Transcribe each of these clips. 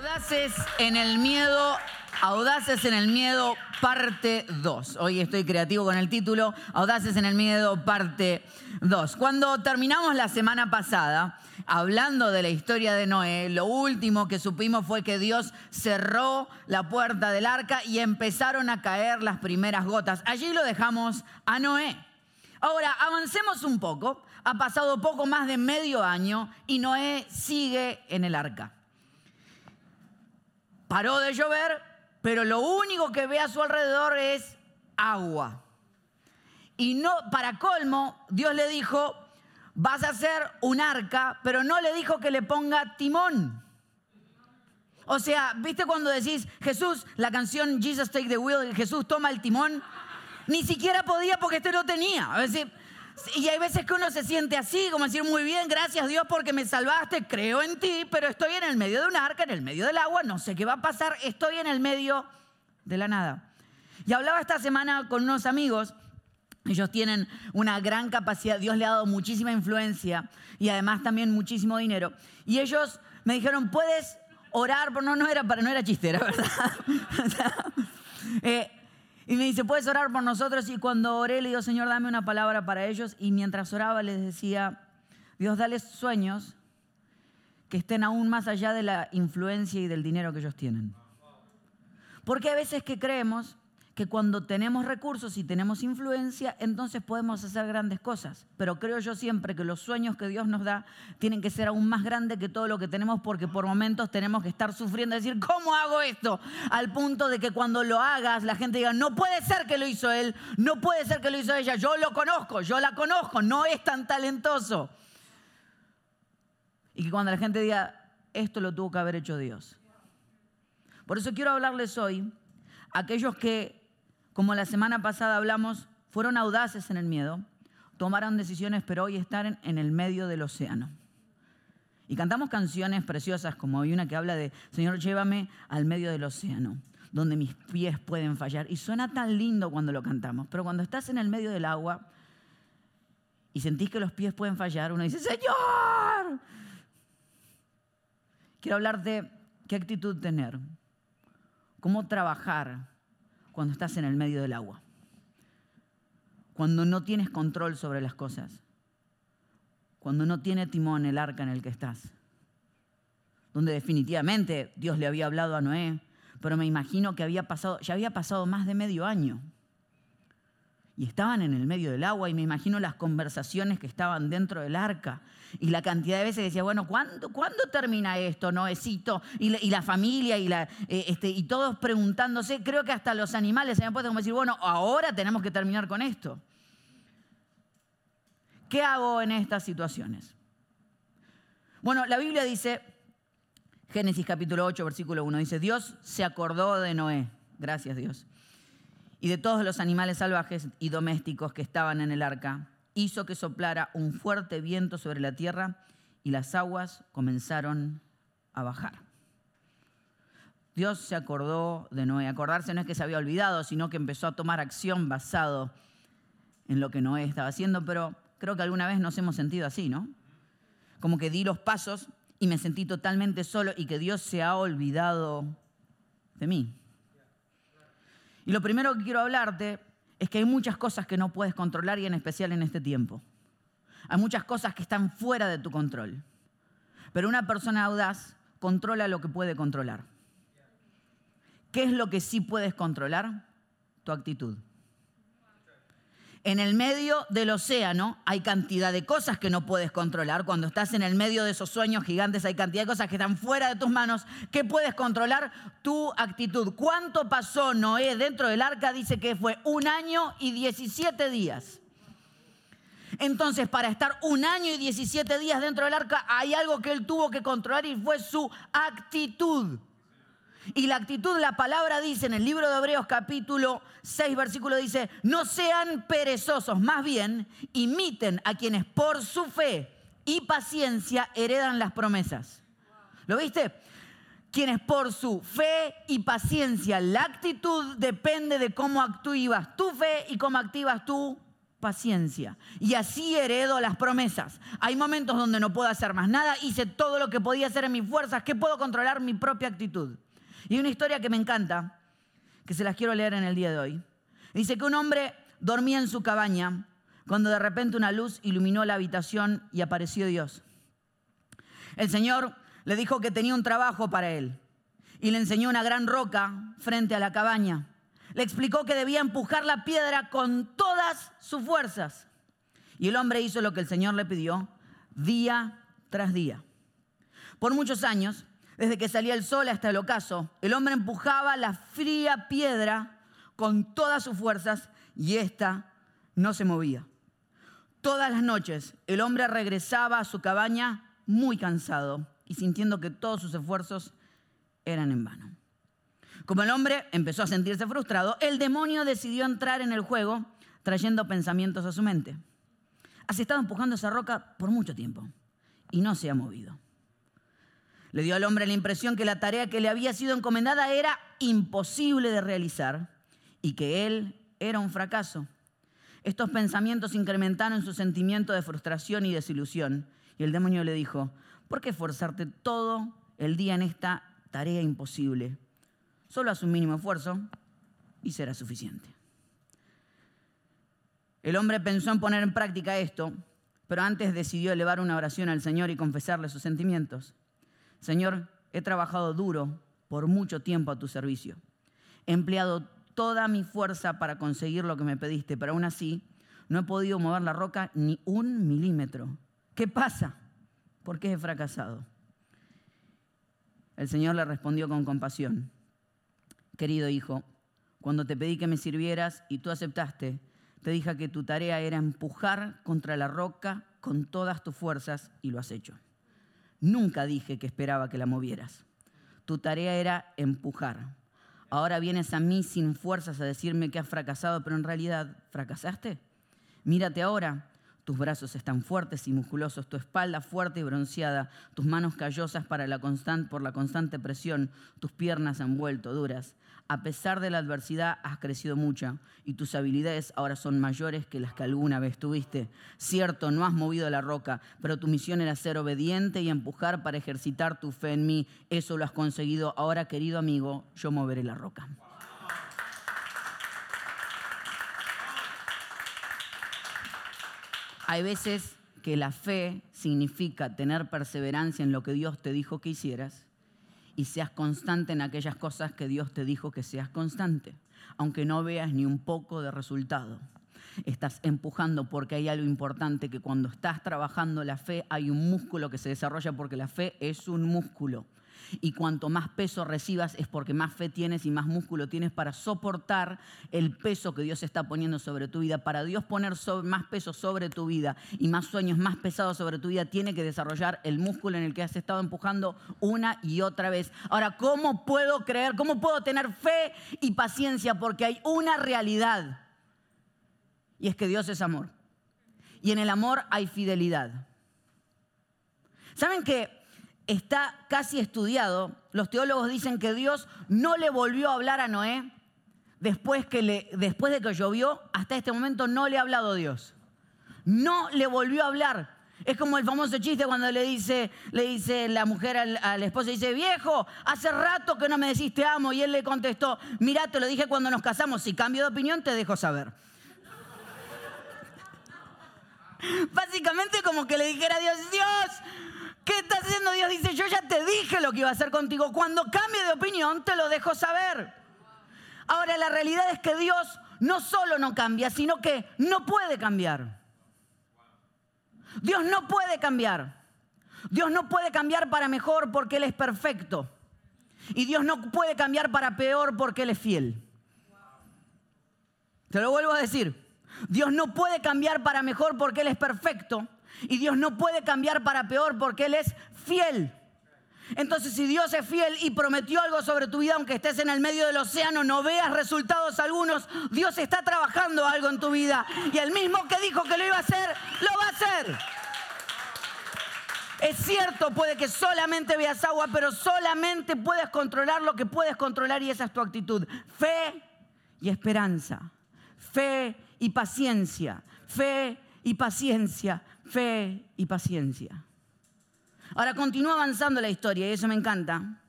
Audaces en el miedo, Audaces en el miedo, parte 2. Hoy estoy creativo con el título, Audaces en el miedo, parte 2. Cuando terminamos la semana pasada, hablando de la historia de Noé, lo último que supimos fue que Dios cerró la puerta del arca y empezaron a caer las primeras gotas. Allí lo dejamos a Noé. Ahora, avancemos un poco. Ha pasado poco más de medio año y Noé sigue en el arca. Paró de llover, pero lo único que ve a su alrededor es agua. Y no, para colmo, Dios le dijo, vas a hacer un arca, pero no le dijo que le ponga timón. O sea, ¿viste cuando decís, Jesús, la canción Jesus Take the Wheel, Jesús toma el timón? Ni siquiera podía porque este no tenía. Y hay veces que uno se siente así, como decir, muy bien, gracias Dios porque me salvaste, creo en ti, pero estoy en el medio de un arca, en el medio del agua, no sé qué va a pasar, estoy en el medio de la nada. Y hablaba esta semana con unos amigos ellos tienen una gran capacidad, Dios le ha dado muchísima influencia y además también muchísimo dinero. Y ellos me dijeron, ¿puedes orar? No, no era para, no era chistera, ¿verdad? Eh, y me dice, ¿puedes orar por nosotros? Y cuando oré le digo, Señor, dame una palabra para ellos. Y mientras oraba les decía, Dios, dale sueños que estén aún más allá de la influencia y del dinero que ellos tienen. Porque a veces que creemos que cuando tenemos recursos y tenemos influencia, entonces podemos hacer grandes cosas. Pero creo yo siempre que los sueños que Dios nos da tienen que ser aún más grandes que todo lo que tenemos porque por momentos tenemos que estar sufriendo, decir, ¿cómo hago esto? Al punto de que cuando lo hagas la gente diga, no puede ser que lo hizo él, no puede ser que lo hizo ella, yo lo conozco, yo la conozco, no es tan talentoso. Y que cuando la gente diga, esto lo tuvo que haber hecho Dios. Por eso quiero hablarles hoy aquellos que como la semana pasada hablamos, fueron audaces en el miedo, tomaron decisiones, pero hoy están en el medio del océano. Y cantamos canciones preciosas, como hay una que habla de, Señor, llévame al medio del océano, donde mis pies pueden fallar. Y suena tan lindo cuando lo cantamos, pero cuando estás en el medio del agua y sentís que los pies pueden fallar, uno dice, Señor. Quiero hablar de qué actitud tener, cómo trabajar cuando estás en el medio del agua, cuando no tienes control sobre las cosas, cuando no tiene timón el arca en el que estás, donde definitivamente Dios le había hablado a Noé, pero me imagino que había pasado, ya había pasado más de medio año y estaban en el medio del agua y me imagino las conversaciones que estaban dentro del arca y la cantidad de veces decía, bueno, ¿cuándo, ¿cuándo termina esto, Noecito? Y la, y la familia y, la, eh, este, y todos preguntándose, creo que hasta los animales se habían puesto como decir, bueno, ahora tenemos que terminar con esto. ¿Qué hago en estas situaciones? Bueno, la Biblia dice, Génesis capítulo 8, versículo 1, dice, Dios se acordó de Noé. Gracias Dios y de todos los animales salvajes y domésticos que estaban en el arca, hizo que soplara un fuerte viento sobre la tierra y las aguas comenzaron a bajar. Dios se acordó de Noé. Acordarse no es que se había olvidado, sino que empezó a tomar acción basado en lo que Noé estaba haciendo, pero creo que alguna vez nos hemos sentido así, ¿no? Como que di los pasos y me sentí totalmente solo y que Dios se ha olvidado de mí. Y lo primero que quiero hablarte es que hay muchas cosas que no puedes controlar y en especial en este tiempo. Hay muchas cosas que están fuera de tu control. Pero una persona audaz controla lo que puede controlar. ¿Qué es lo que sí puedes controlar? Tu actitud. En el medio del océano hay cantidad de cosas que no puedes controlar. Cuando estás en el medio de esos sueños gigantes hay cantidad de cosas que están fuera de tus manos. ¿Qué puedes controlar? Tu actitud. ¿Cuánto pasó Noé dentro del arca? Dice que fue un año y 17 días. Entonces, para estar un año y 17 días dentro del arca, hay algo que él tuvo que controlar y fue su actitud. Y la actitud, la palabra dice en el libro de Hebreos capítulo 6, versículo dice, no sean perezosos, más bien imiten a quienes por su fe y paciencia heredan las promesas. ¿Lo viste? quienes por su fe y paciencia, la actitud depende de cómo actúas tu fe y cómo activas tu paciencia. Y así heredo las promesas. Hay momentos donde no puedo hacer más nada, hice todo lo que podía hacer en mis fuerzas, que puedo controlar mi propia actitud. Y hay una historia que me encanta, que se las quiero leer en el día de hoy. Dice que un hombre dormía en su cabaña cuando de repente una luz iluminó la habitación y apareció Dios. El Señor le dijo que tenía un trabajo para él y le enseñó una gran roca frente a la cabaña. Le explicó que debía empujar la piedra con todas sus fuerzas. Y el hombre hizo lo que el Señor le pidió día tras día. Por muchos años, desde que salía el sol hasta el ocaso, el hombre empujaba la fría piedra con todas sus fuerzas y ésta no se movía. Todas las noches el hombre regresaba a su cabaña muy cansado y sintiendo que todos sus esfuerzos eran en vano. Como el hombre empezó a sentirse frustrado, el demonio decidió entrar en el juego trayendo pensamientos a su mente. Has estado empujando esa roca por mucho tiempo y no se ha movido. Le dio al hombre la impresión que la tarea que le había sido encomendada era imposible de realizar y que él era un fracaso. Estos pensamientos incrementaron su sentimiento de frustración y desilusión y el demonio le dijo, ¿Por qué esforzarte todo el día en esta tarea imposible? Solo haz un mínimo esfuerzo y será suficiente. El hombre pensó en poner en práctica esto, pero antes decidió elevar una oración al Señor y confesarle sus sentimientos. Señor, he trabajado duro por mucho tiempo a tu servicio. He empleado toda mi fuerza para conseguir lo que me pediste, pero aún así no he podido mover la roca ni un milímetro. ¿Qué pasa? ¿por qué he fracasado? El Señor le respondió con compasión, querido hijo, cuando te pedí que me sirvieras y tú aceptaste, te dije que tu tarea era empujar contra la roca con todas tus fuerzas y lo has hecho. Nunca dije que esperaba que la movieras. Tu tarea era empujar. Ahora vienes a mí sin fuerzas a decirme que has fracasado, pero en realidad, ¿fracasaste? Mírate ahora, tus brazos están fuertes y musculosos, tu espalda fuerte y bronceada, tus manos callosas para la por la constante presión, tus piernas han vuelto duras. A pesar de la adversidad has crecido mucho y tus habilidades ahora son mayores que las que alguna vez tuviste. Cierto, no has movido la roca, pero tu misión era ser obediente y empujar para ejercitar tu fe en mí. Eso lo has conseguido. Ahora, querido amigo, yo moveré la roca. Hay veces que la fe significa tener perseverancia en lo que Dios te dijo que hicieras y seas constante en aquellas cosas que Dios te dijo que seas constante, aunque no veas ni un poco de resultado. Estás empujando porque hay algo importante que cuando estás trabajando la fe hay un músculo que se desarrolla porque la fe es un músculo y cuanto más peso recibas es porque más fe tienes y más músculo tienes para soportar el peso que Dios está poniendo sobre tu vida. Para Dios poner más peso sobre tu vida y más sueños más pesados sobre tu vida, tiene que desarrollar el músculo en el que has estado empujando una y otra vez. Ahora, ¿cómo puedo creer? ¿Cómo puedo tener fe y paciencia? Porque hay una realidad. Y es que Dios es amor. Y en el amor hay fidelidad. ¿Saben que está casi estudiado. Los teólogos dicen que Dios no le volvió a hablar a Noé después, que después de que llovió. Hasta este momento no le ha hablado Dios. No le volvió a hablar. Es como el famoso chiste cuando le dice, le dice la mujer al, al, esposo, dice, viejo, hace rato que no me decís te amo. Y él le contestó, mira, te lo dije cuando nos casamos, si cambio de opinión te dejo saber. Básicamente como que le dijera Dios, Dios, ¿Qué está haciendo Dios? Dice, yo ya te dije lo que iba a hacer contigo. Cuando cambie de opinión, te lo dejo saber. Ahora, la realidad es que Dios no solo no cambia, sino que no puede cambiar. Dios no puede cambiar. Dios no puede cambiar para mejor porque Él es perfecto. Y Dios no puede cambiar para peor porque Él es fiel. Te lo vuelvo a decir. Dios no puede cambiar para mejor porque Él es perfecto. Y Dios no puede cambiar para peor porque Él es fiel. Entonces, si Dios es fiel y prometió algo sobre tu vida, aunque estés en el medio del océano, no veas resultados algunos, Dios está trabajando algo en tu vida. Y el mismo que dijo que lo iba a hacer, lo va a hacer. Es cierto, puede que solamente veas agua, pero solamente puedes controlar lo que puedes controlar y esa es tu actitud. Fe y esperanza. Fe y paciencia. Fe y paciencia. Fe y paciencia. Ahora continúa avanzando la historia y eso me encanta.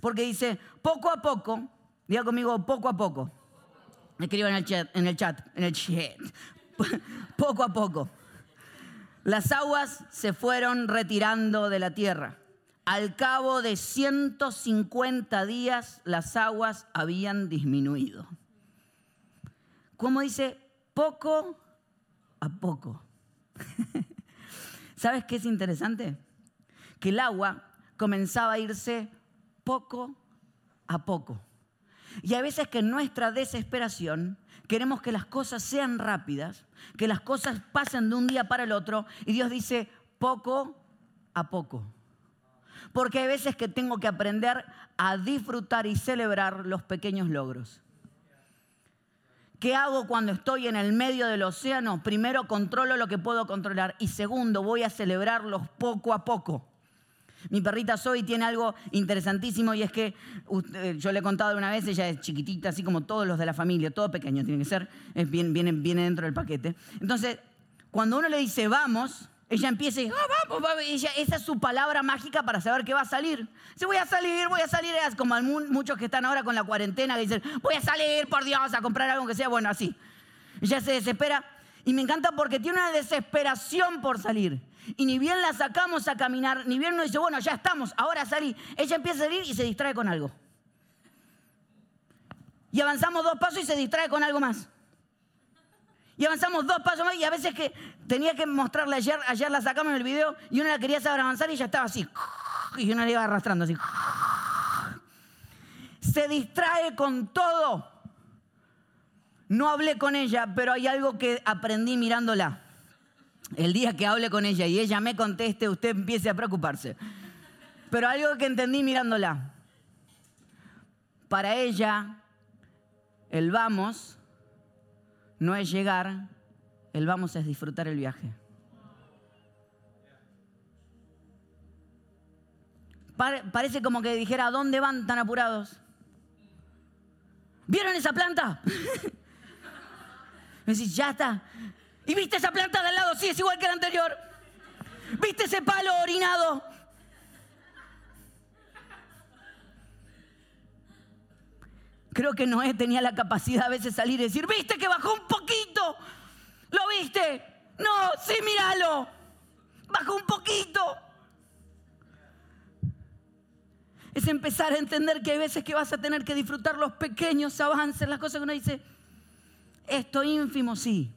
Porque dice, poco a poco, diga conmigo, poco a poco. Escriba en el chat, en el chat, en el chat. Poco a poco. Las aguas se fueron retirando de la tierra. Al cabo de 150 días las aguas habían disminuido. Como dice, poco a poco. ¿Sabes qué es interesante? Que el agua comenzaba a irse poco a poco. Y a veces que en nuestra desesperación queremos que las cosas sean rápidas, que las cosas pasen de un día para el otro y Dios dice poco a poco. Porque hay veces que tengo que aprender a disfrutar y celebrar los pequeños logros. ¿Qué hago cuando estoy en el medio del océano? Primero controlo lo que puedo controlar y segundo voy a celebrarlos poco a poco. Mi perrita Zoe tiene algo interesantísimo y es que eh, yo le he contado una vez, ella es chiquitita, así como todos los de la familia, todo pequeño tiene que ser, viene, viene dentro del paquete. Entonces, cuando uno le dice vamos, ella empieza y ah, vamos, vamos. esa es su palabra mágica para saber que va a salir. Si voy a salir, voy a salir, es como muchos que están ahora con la cuarentena que dicen, voy a salir, por Dios, a comprar algo que sea, bueno, así. Ella se desespera y me encanta porque tiene una desesperación por salir. Y ni bien la sacamos a caminar, ni bien nos dice, bueno, ya estamos, ahora salí. Ella empieza a salir y se distrae con algo. Y avanzamos dos pasos y se distrae con algo más. Y avanzamos dos pasos más y a veces que tenía que mostrarle ayer, ayer la sacamos en el video y una la quería saber avanzar y ya estaba así. Y una la iba arrastrando así. Se distrae con todo. No hablé con ella, pero hay algo que aprendí mirándola. El día que hable con ella y ella me conteste, usted empiece a preocuparse. Pero algo que entendí mirándola. Para ella, el vamos no es llegar, el vamos es disfrutar el viaje. Parece como que dijera, ¿a dónde van tan apurados? ¿Vieron esa planta? Me decís, ya está. ¿Y viste esa planta de al lado? Sí, es igual que la anterior. ¿Viste ese palo orinado? Creo que Noé tenía la capacidad a veces salir y decir, ¿viste que bajó un poquito? ¿Lo viste? No, sí, míralo. Bajó un poquito. Es empezar a entender que hay veces que vas a tener que disfrutar los pequeños avances, las cosas que uno dice, esto ínfimo sí,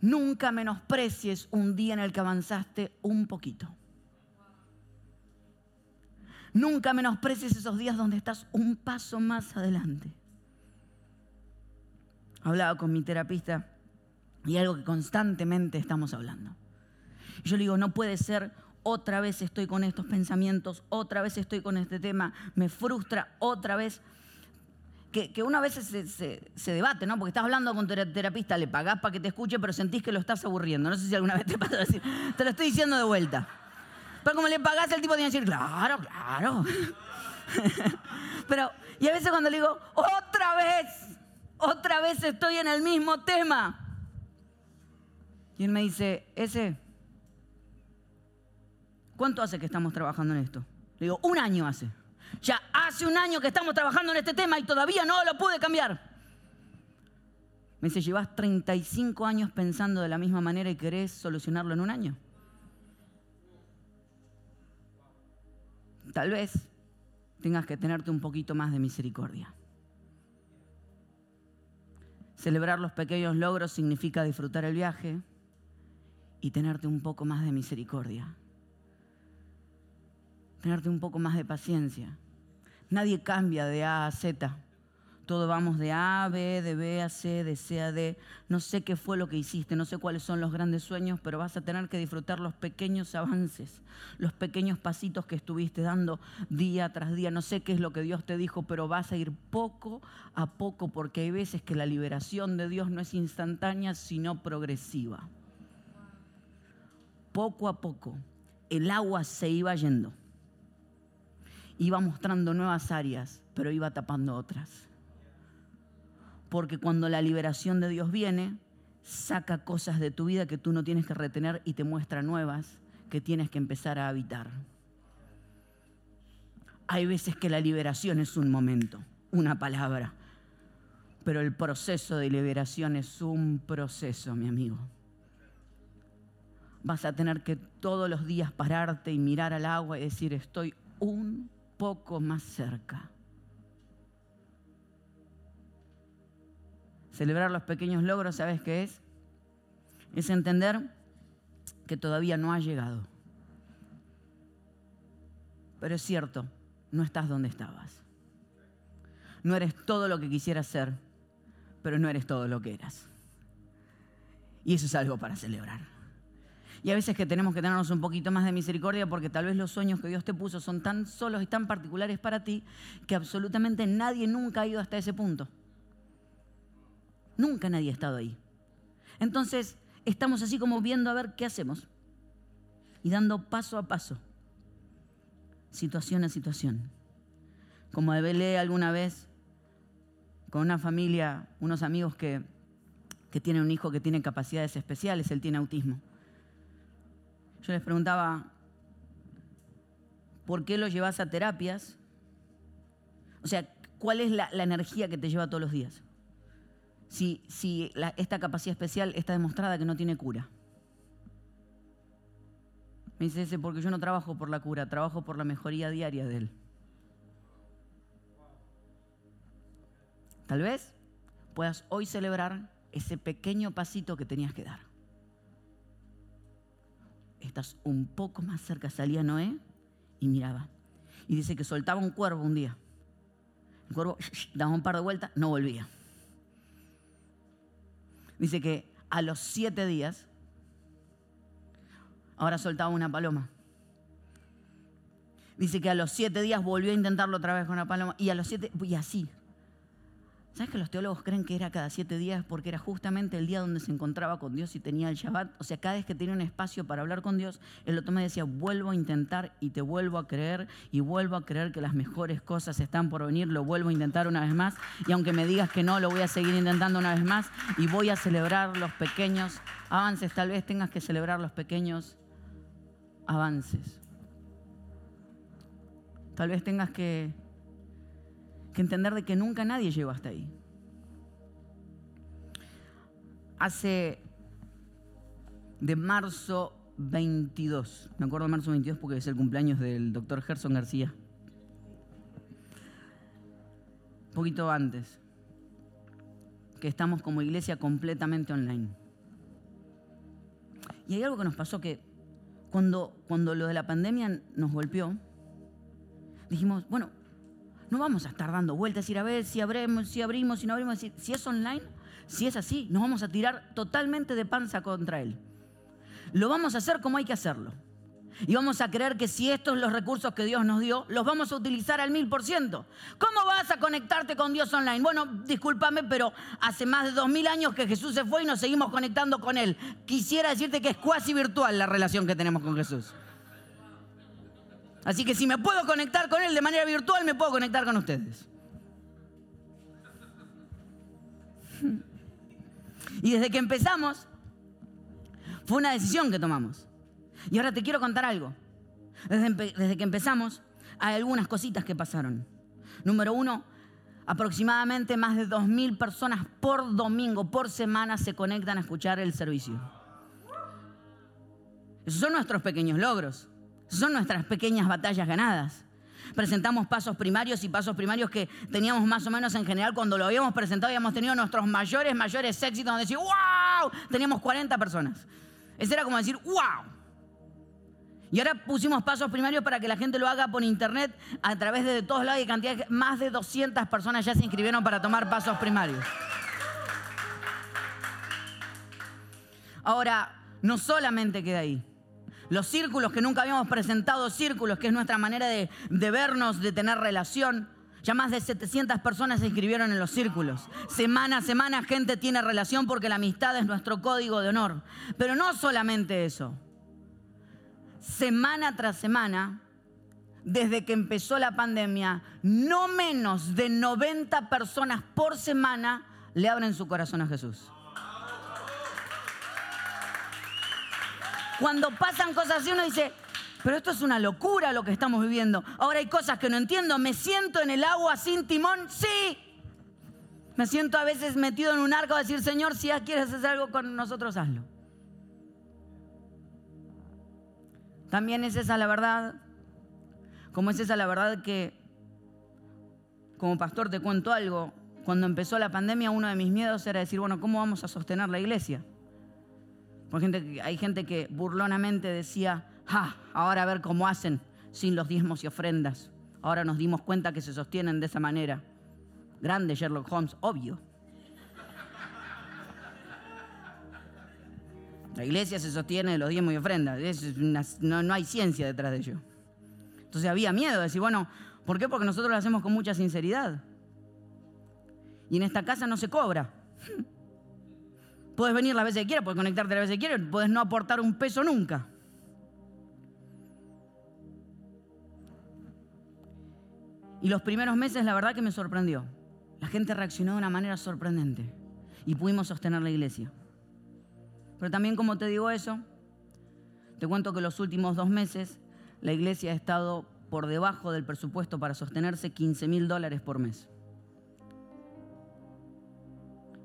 Nunca menosprecies un día en el que avanzaste un poquito. Nunca menosprecies esos días donde estás un paso más adelante. Hablaba con mi terapista y algo que constantemente estamos hablando. Yo le digo, no puede ser, otra vez estoy con estos pensamientos, otra vez estoy con este tema, me frustra, otra vez que, una vez se, debate, ¿no? Porque estás hablando con tu terapista, le pagás para que te escuche, pero sentís que lo estás aburriendo. No sé si alguna vez te pasa decir, te lo estoy diciendo de vuelta. Pero como le pagás, el tipo tiene que decir, claro, claro. pero, y a veces cuando le digo, otra vez, otra vez estoy en el mismo tema. Y él me dice, ese, ¿cuánto hace que estamos trabajando en esto? Le digo, un año hace. Ya hace un año que estamos trabajando en este tema y todavía no lo pude cambiar. Me dice, llevas 35 años pensando de la misma manera y querés solucionarlo en un año. Tal vez tengas que tenerte un poquito más de misericordia. Celebrar los pequeños logros significa disfrutar el viaje y tenerte un poco más de misericordia tenerte un poco más de paciencia. Nadie cambia de A a Z. Todo vamos de A a B, de B a C, de C a D. No sé qué fue lo que hiciste, no sé cuáles son los grandes sueños, pero vas a tener que disfrutar los pequeños avances, los pequeños pasitos que estuviste dando día tras día. No sé qué es lo que Dios te dijo, pero vas a ir poco a poco, porque hay veces que la liberación de Dios no es instantánea, sino progresiva poco a poco el agua se iba yendo. Iba mostrando nuevas áreas, pero iba tapando otras. Porque cuando la liberación de Dios viene, saca cosas de tu vida que tú no tienes que retener y te muestra nuevas que tienes que empezar a habitar. Hay veces que la liberación es un momento, una palabra, pero el proceso de liberación es un proceso, mi amigo. Vas a tener que todos los días pararte y mirar al agua y decir, estoy un poco más cerca. Celebrar los pequeños logros, ¿sabes qué es? Es entender que todavía no ha llegado. Pero es cierto, no estás donde estabas. No eres todo lo que quisieras ser, pero no eres todo lo que eras. Y eso es algo para celebrar. Y a veces que tenemos que tenernos un poquito más de misericordia porque tal vez los sueños que Dios te puso son tan solos y tan particulares para ti que absolutamente nadie nunca ha ido hasta ese punto. Nunca nadie ha estado ahí. Entonces, estamos así como viendo a ver qué hacemos y dando paso a paso, situación a situación. Como hablé alguna vez con una familia, unos amigos que, que tienen un hijo que tiene capacidades especiales, él tiene autismo. Yo les preguntaba, ¿por qué lo llevas a terapias? O sea, ¿cuál es la energía que te lleva todos los días? Si, esta capacidad especial está demostrada que no tiene cura. Me dice ese, porque yo no trabajo por la cura, trabajo por la mejoría diaria de él. Tal vez puedas hoy celebrar ese pequeño pasito que tenías que dar. Estás un poco más cerca, salía Noé y miraba. Y dice que soltaba un cuervo un día. El cuervo daba un par de vueltas, no volvía dice que a los siete días, ahora soltaba una paloma. Dice que a los siete días volvió a intentarlo otra vez con la paloma. Y a los siete, y así, ¿Sabes que los teólogos creen que era cada siete días porque era justamente el día donde se encontraba con Dios y tenía el Shabbat? O sea, cada vez que tenía un espacio para hablar con Dios, lo toma y decía, vuelvo a intentar y te vuelvo a creer y vuelvo a creer que las mejores cosas están por venir, lo vuelvo a intentar una vez más y aunque me digas que no, lo voy a seguir intentando una vez más y voy a celebrar los pequeños avances. Tal vez tengas que celebrar los pequeños avances. Tal vez tengas que que entender de que nunca nadie llegó hasta ahí. Hace de marzo 22, me acuerdo de marzo 22 porque es el cumpleaños del doctor Gerson García. Un poquito antes, que estamos como iglesia completamente online. Y hay algo que nos pasó que cuando, cuando lo de la pandemia nos golpeó, dijimos, bueno, no vamos a estar dando vueltas, ir a ver si abrimos, si abrimos, si no abrimos. Si es online, si es así, nos vamos a tirar totalmente de panza contra él. Lo vamos a hacer como hay que hacerlo. Y vamos a creer que si estos son los recursos que Dios nos dio, los vamos a utilizar al mil por ciento. ¿Cómo vas a conectarte con Dios online? Bueno, discúlpame, pero hace más de dos mil años que Jesús se fue y nos seguimos conectando con Él. Quisiera decirte que es cuasi virtual la relación que tenemos con Jesús. Así que si me puedo conectar con Él de manera virtual, me puedo conectar con ustedes. Y desde que empezamos, fue una decisión que tomamos. Y ahora te quiero contar algo. Desde, que empezamos, hay algunas cositas que pasaron. Número uno, aproximadamente más de 2.000 personas por domingo, por semana, se conectan a escuchar el servicio. Esos son nuestros pequeños logros. Son nuestras pequeñas batallas ganadas. Presentamos pasos primarios y pasos primarios que teníamos más o menos en general cuando lo habíamos presentado, habíamos tenido nuestros mayores, mayores éxitos donde decir, wow, teníamos 40 personas. Ese era como decir, wow. Y ahora pusimos pasos primarios para que la gente lo haga por internet a través de todos lados y cantidad más de 200 personas ya se inscribieron para tomar pasos primarios. Ahora, no solamente queda ahí. Los círculos que nunca habíamos presentado, círculos, que es nuestra manera de, vernos, de tener relación. Ya más de 700 personas se inscribieron en los círculos. Semana a semana gente tiene relación porque la amistad es nuestro código de honor. Pero no solamente eso. semana tras semana, desde que empezó la pandemia, no menos de 90 personas por semana le abren su corazón a Jesús. Cuando pasan cosas así uno dice, pero esto es una locura lo que estamos viviendo. Ahora hay cosas que no entiendo. ¿Me siento en el agua sin timón? Sí. Me siento a veces metido en un arco a decir, Señor, si quieres hacer algo con nosotros, hazlo. También es esa la verdad. Como es esa la verdad que, como pastor te cuento algo, cuando empezó la pandemia uno de mis miedos era decir, bueno, ¿cómo vamos a sostener la iglesia? Hay gente que burlonamente decía, ¡ja! Ahora a ver cómo hacen sin los diezmos y ofrendas. Ahora nos dimos cuenta que se sostienen de esa manera. Grande Sherlock Holmes, obvio. La iglesia se sostiene de los diezmos y ofrendas. no, no hay ciencia detrás de ello. Entonces había miedo de decir, bueno, ¿por qué? Porque nosotros lo hacemos con mucha sinceridad. Y en esta casa no se cobra. Puedes venir las veces que quieras, puedes conectarte las veces que quieras, puedes no aportar un peso nunca. Y los primeros meses, la verdad que me sorprendió. La gente reaccionó de una manera sorprendente y pudimos sostener la iglesia. Pero también como te digo eso, te cuento que los últimos dos meses la iglesia ha estado por debajo del presupuesto para sostenerse 15 mil dólares por mes.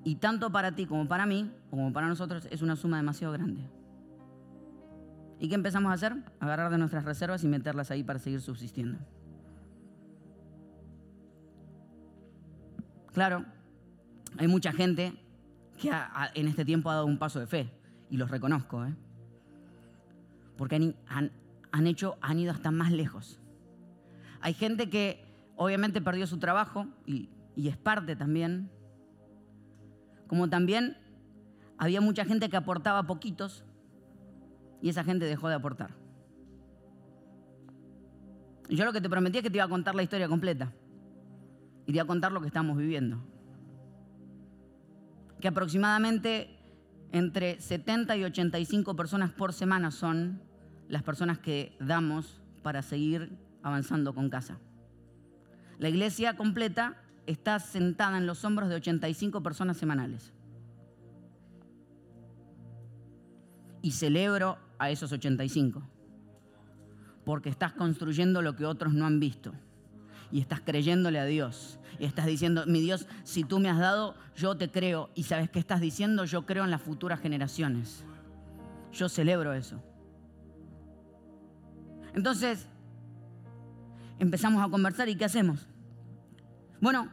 Y tanto para ti como para mí, como para nosotros, es una suma demasiado grande. ¿Y qué empezamos a hacer? Agarrar de nuestras reservas y meterlas ahí para seguir subsistiendo. Claro, hay mucha gente que en este tiempo ha dado un paso de fe, y los reconozco, ¿eh? porque han, hecho, han ido hasta más lejos. Hay gente que obviamente perdió su trabajo y es parte también como también había mucha gente que aportaba poquitos y esa gente dejó de aportar. Yo lo que te prometí es que te iba a contar la historia completa y te iba a contar lo que estamos viviendo. Que aproximadamente entre 70 y 85 personas por semana son las personas que damos para seguir avanzando con casa. La iglesia completa está sentada en los hombros de 85 personas semanales. Y celebro a esos 85, porque estás construyendo lo que otros no han visto. Y estás creyéndole a Dios. Y estás diciendo, mi Dios, si tú me has dado, yo te creo. Y sabes qué estás diciendo, yo creo en las futuras generaciones. Yo celebro eso. Entonces, empezamos a conversar y ¿qué hacemos? Bueno,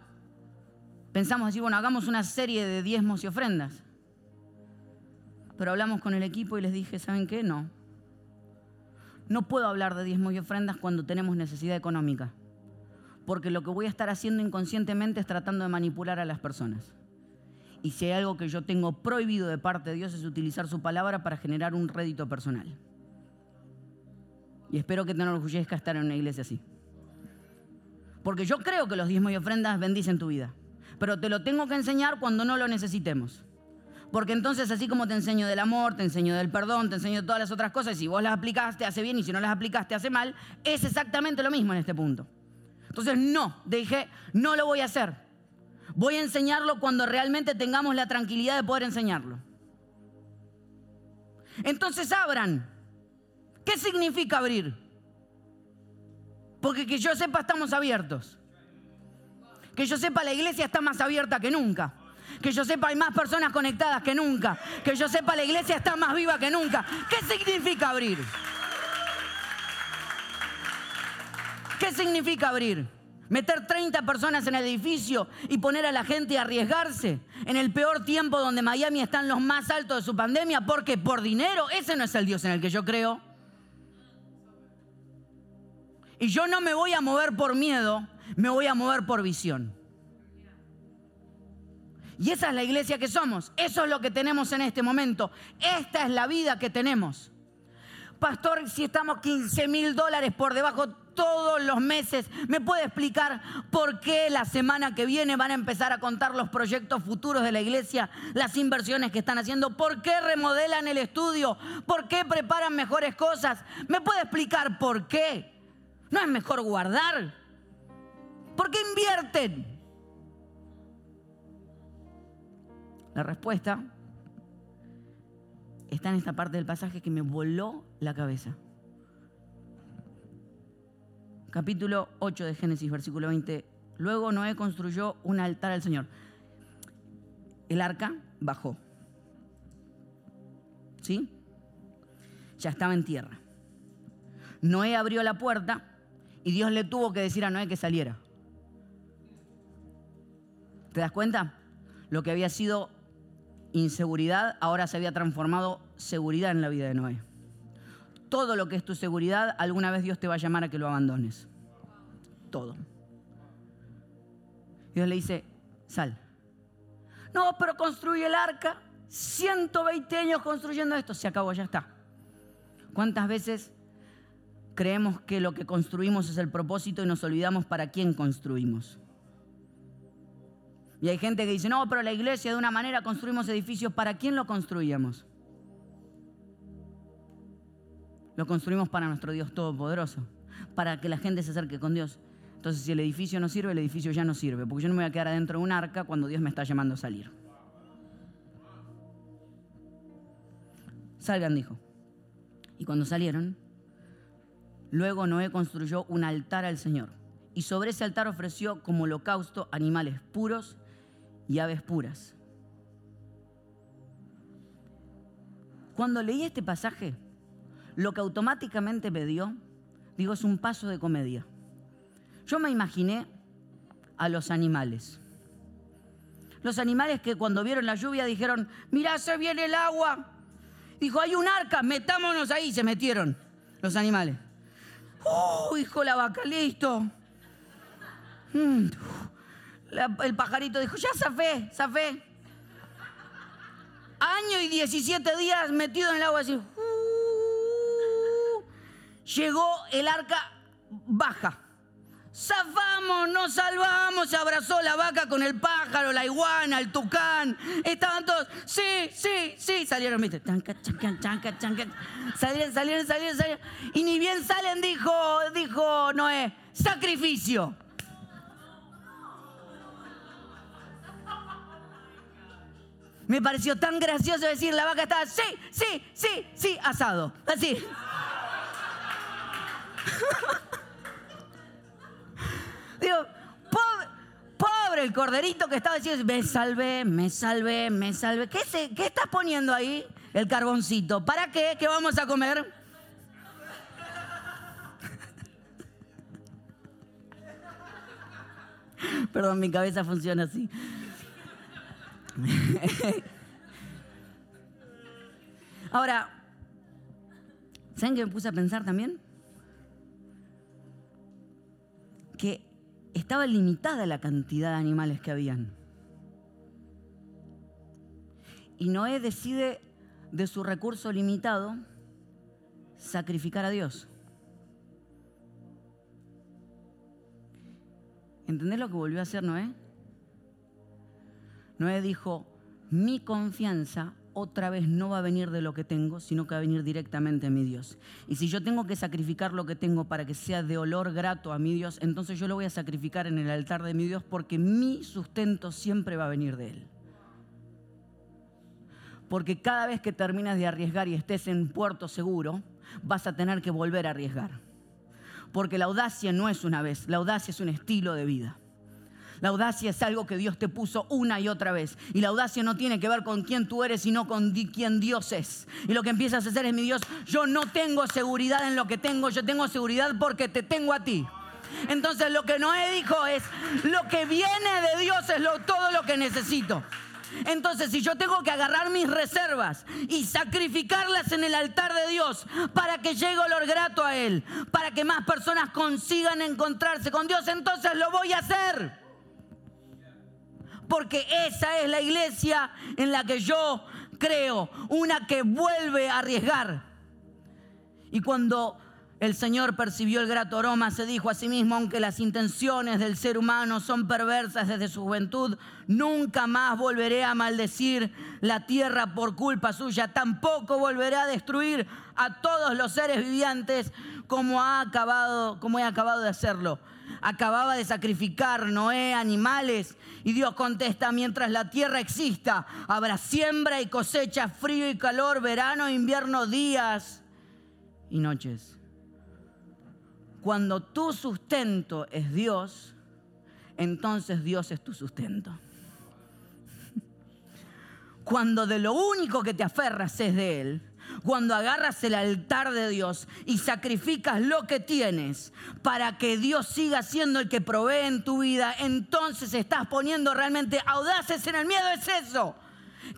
pensamos así, bueno, hagamos una serie de diezmos y ofrendas. Pero hablamos con el equipo y les dije, ¿saben qué? No. No puedo hablar de diezmos y ofrendas cuando tenemos necesidad económica. Porque lo que voy a estar haciendo inconscientemente es tratando de manipular a las personas. Y si hay algo que yo tengo prohibido de parte de Dios es utilizar su palabra para generar un rédito personal. Y espero que te enorgullezca estar en una iglesia así. Porque yo creo que los diezmos y ofrendas bendicen tu vida. Pero te lo tengo que enseñar cuando no lo necesitemos. Porque entonces, así como te enseño del amor, te enseño del perdón, te enseño todas las otras cosas, si vos las aplicaste hace bien y si no las aplicaste hace mal, es exactamente lo mismo en este punto. Entonces, no, dije, no lo voy a hacer. Voy a enseñarlo cuando realmente tengamos la tranquilidad de poder enseñarlo. Entonces, abran. ¿Qué significa abrir? Porque que yo sepa, estamos abiertos. Que yo sepa, la iglesia está más abierta que nunca. Que yo sepa, hay más personas conectadas que nunca. Que yo sepa, la iglesia está más viva que nunca. ¿Qué significa abrir? ¿Qué significa abrir? Meter 30 personas en el edificio y poner a la gente a arriesgarse en el peor tiempo donde Miami está en los más altos de su pandemia. porque Por dinero. Ese no es el Dios en el que yo creo. Y yo no me voy a mover por miedo, me voy a mover por visión. Y esa es la iglesia que somos. Eso es lo que tenemos en este momento. Esta es la vida que tenemos. Pastor, si estamos 15 mil dólares por debajo, todos los meses. ¿Me puede explicar por qué la semana que viene van a empezar a contar los proyectos futuros de la iglesia, las inversiones que están haciendo? ¿Por qué remodelan el estudio? ¿Por qué preparan mejores cosas? ¿Me puede explicar por qué? ¿No es mejor guardar? ¿Por qué invierten? La respuesta está en esta parte del pasaje que me voló la cabeza. Capítulo 8 de Génesis, versículo 20. Luego Noé construyó un altar al Señor. El arca bajó. ¿Sí? Ya estaba en tierra. Noé abrió la puerta y Dios le tuvo que decir a Noé que saliera. ¿Te das cuenta? Lo que había sido inseguridad ahora se había transformado seguridad en la vida de Noé. Todo lo que es tu seguridad, alguna vez Dios te va a llamar a que lo abandones. Todo. Dios le dice, sal. No, pero construye el arca. 120 años construyendo esto. Se acabó, ya está. ¿Cuántas veces creemos que lo que construimos es el propósito y nos olvidamos para quién construimos? Y hay gente que dice, no, pero la iglesia de una manera construimos edificios. ¿Para quién lo construíamos? Lo construimos para nuestro Dios Todopoderoso, para que la gente se acerque con Dios. Entonces, si el edificio no sirve, el edificio ya no sirve, porque yo no me voy a quedar adentro de un arca cuando Dios me está llamando a salir. Salgan, dijo. Y cuando salieron, luego Noé construyó un altar al Señor. Y sobre ese altar ofreció como holocausto animales puros y aves puras. Cuando leí este pasaje, lo que automáticamente me dio, digo, es un paso de comedia. Yo me imaginé a los animales. Los animales que cuando vieron la lluvia dijeron, mirá, se viene el agua. Dijo, hay un arca, metámonos ahí. Se metieron los animales. ¡Uh! Hijo la vaca, listo. Mm, el pajarito dijo, ya zafé, zafé. Año y 17 días metido en el agua así. Uh, llegó el arca baja. Zafamos, nos salvamos, se abrazó la vaca con el pájaro, la iguana, el tucán. Estaban todos, sí, sí, sí. Salieron, viste, chanca, chanca, chanca, chanca. Salieron, salieron, salieron, salieron. Y ni bien salen, dijo, dijo Noé, sacrificio. Me pareció tan gracioso decir, la vaca estaba, sí, sí, sí, sí, asado. Así. Digo, el corderito que estaba diciendo, me salvé, me salvé, me salvé. ¿Qué, ¿Qué estás poniendo ahí? El carboncito. ¿Para qué? ¿Qué vamos a comer? Perdón, mi cabeza funciona así. Ahora, ¿saben qué me puse a pensar también? Que estaba limitada la cantidad de animales que habían. Y Noé decide de su recurso limitado sacrificar a Dios. ¿Entendés lo que volvió a hacer Noé? Noé dijo, mi confianza otra vez no va a venir de lo que tengo, sino que va a venir directamente a mi Dios. Y si yo tengo que sacrificar lo que tengo para que sea de olor grato a mi Dios, entonces yo lo voy a sacrificar en el altar de mi Dios porque mi sustento siempre va a venir de Él. Porque cada vez que terminas de arriesgar y estés en puerto seguro, vas a tener que volver a arriesgar. Porque la audacia no es una vez, la audacia es un estilo de vida. La audacia es algo que Dios te puso una y otra vez. Y la audacia no tiene que ver con quién tú eres, sino con quién Dios es. Y lo que empiezas a hacer es, mi Dios, yo no tengo seguridad en lo que tengo, yo tengo seguridad porque te tengo a ti. Entonces lo que Noé dijo es, lo que viene de Dios es todo lo que necesito. Entonces, si yo tengo que agarrar mis reservas y sacrificarlas en el altar de Dios para que llegue olor grato a Él, para que más personas consigan encontrarse con Dios, entonces lo voy a hacer porque esa es la iglesia en la que yo creo, una que vuelve a arriesgar. Y cuando El Señor percibió el grato aroma, se dijo a sí mismo, aunque las intenciones del ser humano son perversas desde su juventud, nunca más volveré a maldecir la tierra por culpa suya, tampoco volveré a destruir a todos los seres vivientes como, ha acabado, como he acabado de hacerlo. Acababa de sacrificar Noé animales y Dios contesta, mientras la tierra exista, habrá siembra y cosecha, frío y calor, verano e invierno, días y noches. Cuando tu sustento es Dios, entonces Dios es tu sustento. Cuando de lo único que te aferras es de Él, cuando agarras el altar de Dios y sacrificas lo que tienes para que Dios siga siendo el que provee en tu vida, entonces estás poniendo realmente audaces en el miedo. Es eso.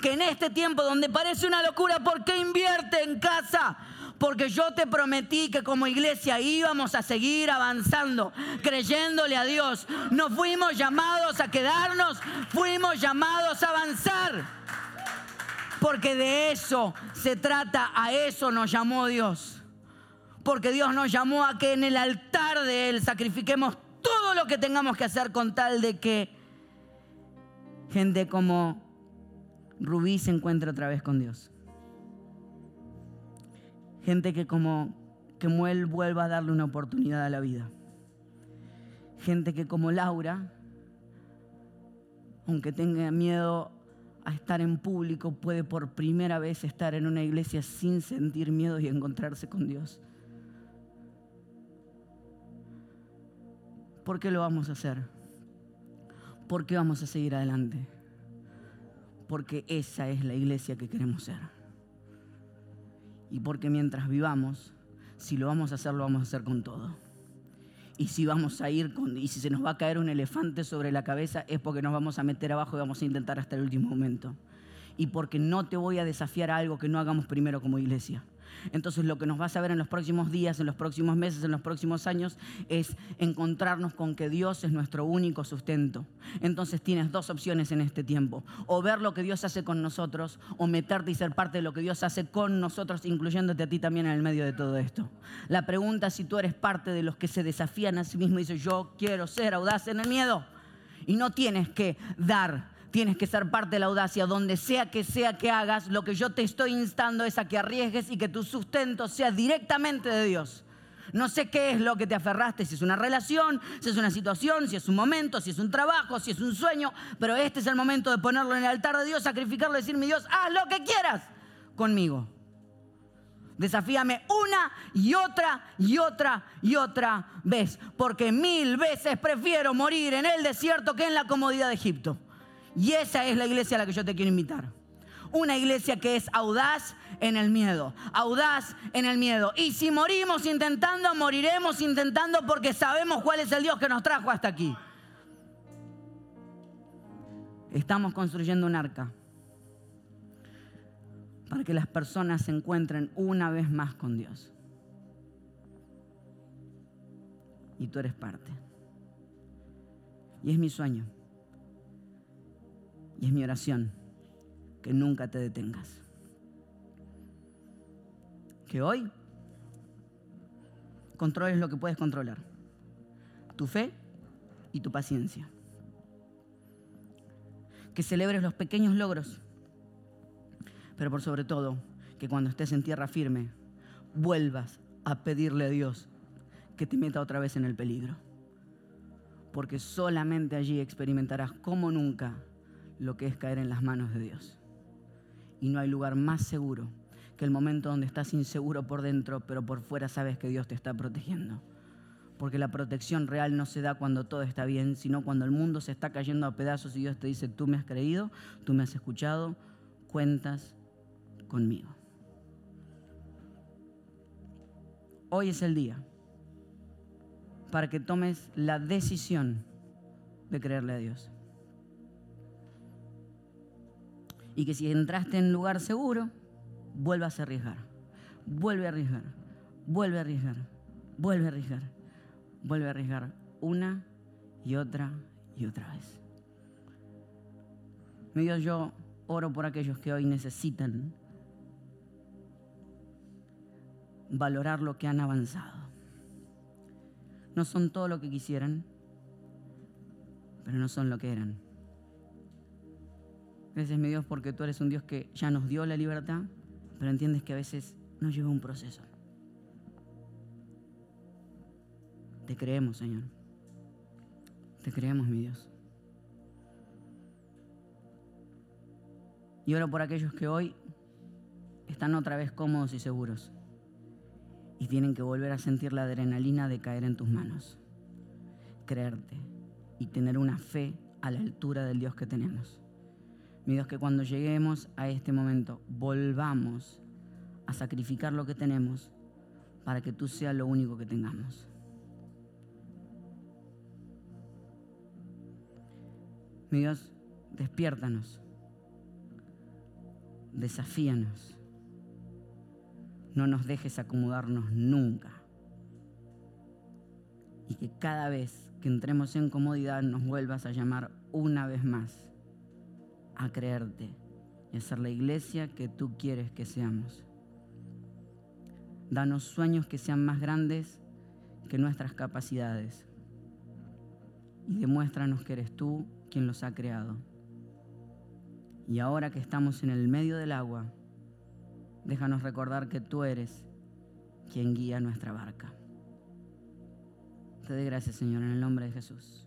Que en este tiempo donde parece una locura, ¿por qué invierte en casa? porque yo te prometí que como iglesia íbamos a seguir avanzando, creyéndole a Dios. No fuimos llamados a quedarnos, fuimos llamados a avanzar. Porque de eso se trata, a eso nos llamó Dios. Porque Dios nos llamó a que en el altar de Él sacrifiquemos todo lo que tengamos que hacer con tal de que gente como Rubí se encuentre otra vez con Dios. Gente que como que Muel vuelva a darle una oportunidad a la vida. Gente que como Laura, aunque tenga miedo a estar en público, puede por primera vez estar en una iglesia sin sentir miedo y encontrarse con Dios. ¿Por qué lo vamos a hacer? ¿Por qué vamos a seguir adelante? Porque esa es la iglesia que queremos ser y porque mientras vivamos, si lo vamos a hacer, lo vamos a hacer con todo. Y si vamos a ir y si se nos va a caer un elefante sobre la cabeza, es porque nos vamos a meter abajo y vamos a intentar hasta el último momento. Y porque no te voy a desafiar a algo que no hagamos primero como iglesia. Entonces lo que nos vas a ver en los próximos días, en los próximos meses, en los próximos años es encontrarnos con que Dios es nuestro único sustento. Entonces tienes dos opciones en este tiempo. O ver lo que Dios hace con nosotros o meterte y ser parte de lo que Dios hace con nosotros, incluyéndote a ti también en el medio de todo esto. La pregunta es si tú eres parte de los que se desafían a sí mismos y dicen yo quiero ser audaz en el miedo. Y no tienes que dar tienes que ser parte de la audacia. Donde sea que sea que hagas, lo que yo te estoy instando es a que arriesgues y que tu sustento sea directamente de Dios. No sé qué es lo que te aferraste, si es una relación, si es una situación, si es un momento, si es un trabajo, si es un sueño, pero este es el momento de ponerlo en el altar de Dios, sacrificarlo, decir, mi Dios, haz lo que quieras conmigo. Desafíame una y otra y otra y otra vez, porque mil veces prefiero morir en el desierto que en la comodidad de Egipto. Y esa es la iglesia a la que yo te quiero invitar. Una iglesia que es audaz en el miedo, audaz en el miedo. Y si morimos intentando, moriremos intentando porque sabemos cuál es el Dios que nos trajo hasta aquí. Estamos construyendo un arca para que las personas se encuentren una vez más con Dios. Y tú eres parte. Y es mi sueño. Y es mi oración que nunca te detengas. Que hoy controles lo que puedes controlar. Tu fe y tu paciencia. Que celebres los pequeños logros. Pero por sobre todo, que cuando estés en tierra firme, vuelvas a pedirle a Dios que te meta otra vez en el peligro. Porque solamente allí experimentarás como nunca lo que es caer en las manos de Dios. Y no hay lugar más seguro que el momento donde estás inseguro por dentro, pero por fuera sabes que Dios te está protegiendo. Porque la protección real no se da cuando todo está bien, sino cuando el mundo se está cayendo a pedazos y Dios te dice, tú me has creído, tú me has escuchado, cuentas conmigo. Hoy es el día para que tomes la decisión de creerle a Dios. Y que si entraste en lugar seguro, vuelvas a arriesgar. Vuelve a arriesgar. Vuelve a arriesgar. Vuelve a arriesgar. Vuelve a arriesgar una y otra y otra vez. Mi Dios, yo oro por aquellos que hoy necesitan valorar lo que han avanzado no son todo lo que quisieran, pero no son lo que eran. Gracias, mi Dios, porque tú eres un Dios que ya nos dio la libertad, pero entiendes que a veces nos lleva un proceso. Te creemos, Señor. Te creemos, mi Dios. Y oro por aquellos que hoy están otra vez cómodos y seguros y tienen que volver a sentir la adrenalina de caer en tus manos, creerte y tener una fe a la altura del Dios que tenemos. Mi Dios, que cuando lleguemos a este momento volvamos a sacrificar lo que tenemos para que tú seas lo único que tengamos. Mi Dios, despiértanos, desafíanos no nos dejes acomodarnos nunca. Y que cada vez que entremos en comodidad nos vuelvas a llamar una vez más a creerte y a ser la iglesia que tú quieres que seamos. Danos sueños que sean más grandes que nuestras capacidades. Y demuéstranos que eres tú quien los ha creado. Y ahora que estamos en el medio del agua, déjanos recordar que tú eres quien guía nuestra barca. Te doy gracias, Señor, en el nombre de Jesús.